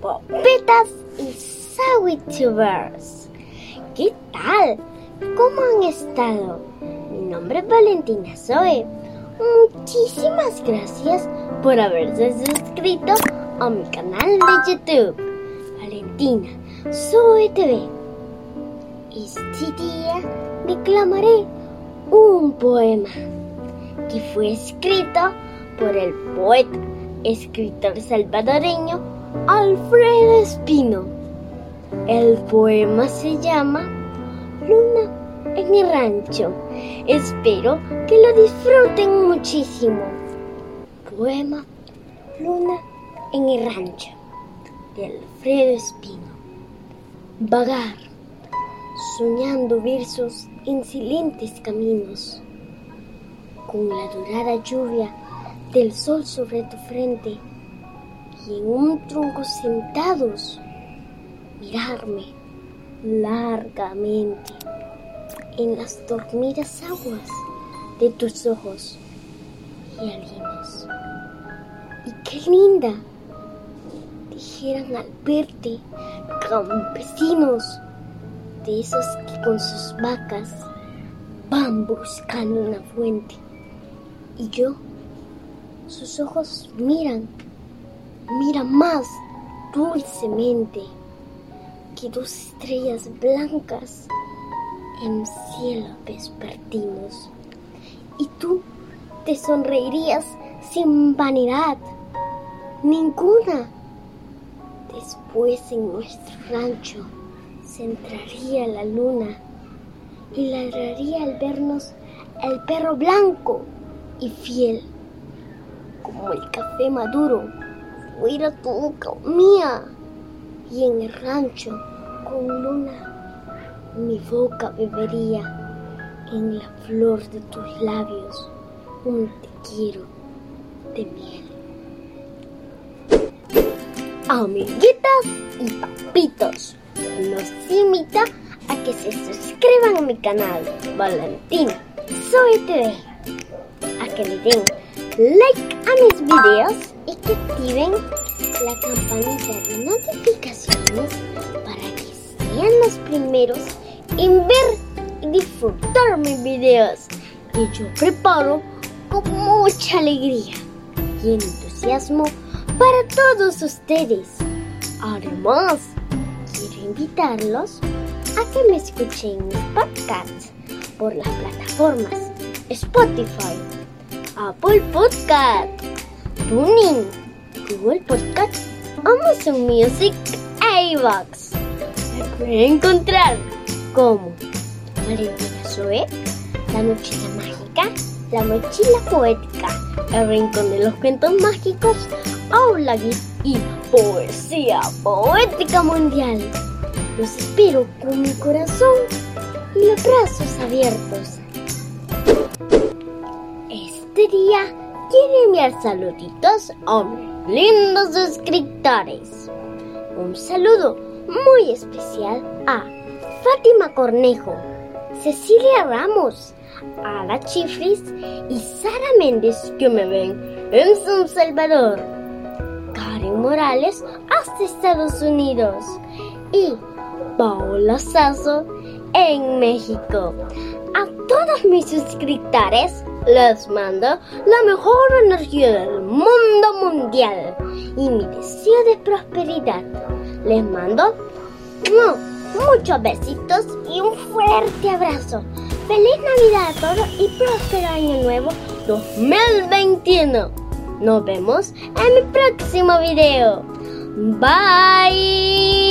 Popetas y Sawitubers. ¿Qué tal? ¿Cómo han estado? Mi nombre es Valentina Zoe. Muchísimas gracias por haberse suscrito a mi canal de YouTube, Valentina Zoe TV. Este día declamaré un poema que fue escrito por el poeta, escritor salvadoreño Alfredo Espino. El poema se llama Luna en el rancho. Espero que lo disfruten muchísimo. Poema Luna en el rancho de Alfredo Espino. Vagar, soñando versos en silentes caminos, con la dorada lluvia del sol sobre tu frente y en un tronco sentados, mirarme largamente en las dormidas aguas de tus ojos y alinos. Y qué linda, dijeran al verte campesinos de esos que con sus vacas van buscando una fuente. Y yo, sus ojos miran, miran más dulcemente que dos estrellas blancas en cielo vespertinos. Y tú te sonreirías sin vanidad, ninguna. Después en nuestro rancho se entraría la luna y ladraría al vernos el perro blanco y fiel, como el café maduro fuera tu boca mía y en el rancho con luna mi boca bebería en la flor de tus labios un te quiero de miel. Amiguitas y papitos, los invito a que se suscriban a mi canal Valentina Soy TV, a que le den like a mis videos y que activen la campanita de notificaciones para que sean los primeros en ver y disfrutar mis videos que yo preparo con mucha alegría y entusiasmo para todos ustedes. Además, quiero invitarlos a que me escuchen mis podcasts por las plataformas Spotify, Apple Podcast, Tuning, Google Podcast, Amazon Music e. Me pueden encontrar como Valentina Zoe, La Mochila Mágica, La Mochila Poética, El Rincón de los Cuentos Mágicos, Aula y Poesía Poética Mundial. Los espero con mi corazón y los brazos abiertos. Este día quiero enviar saluditos a mis lindos suscriptores. Un saludo muy especial a Fátima Cornejo, Cecilia Ramos, Ada Chifris y Sara Méndez que me ven en San Salvador. Karen Morales hasta Estados Unidos y Paola Sazo en México. A todos mis suscriptores les mando la mejor energía del mundo mundial y mi deseo de prosperidad. Les mando muchos besitos y un fuerte abrazo. Feliz Navidad a todos y próspero año nuevo 2021. Nos vemos en mi próximo video. Bye.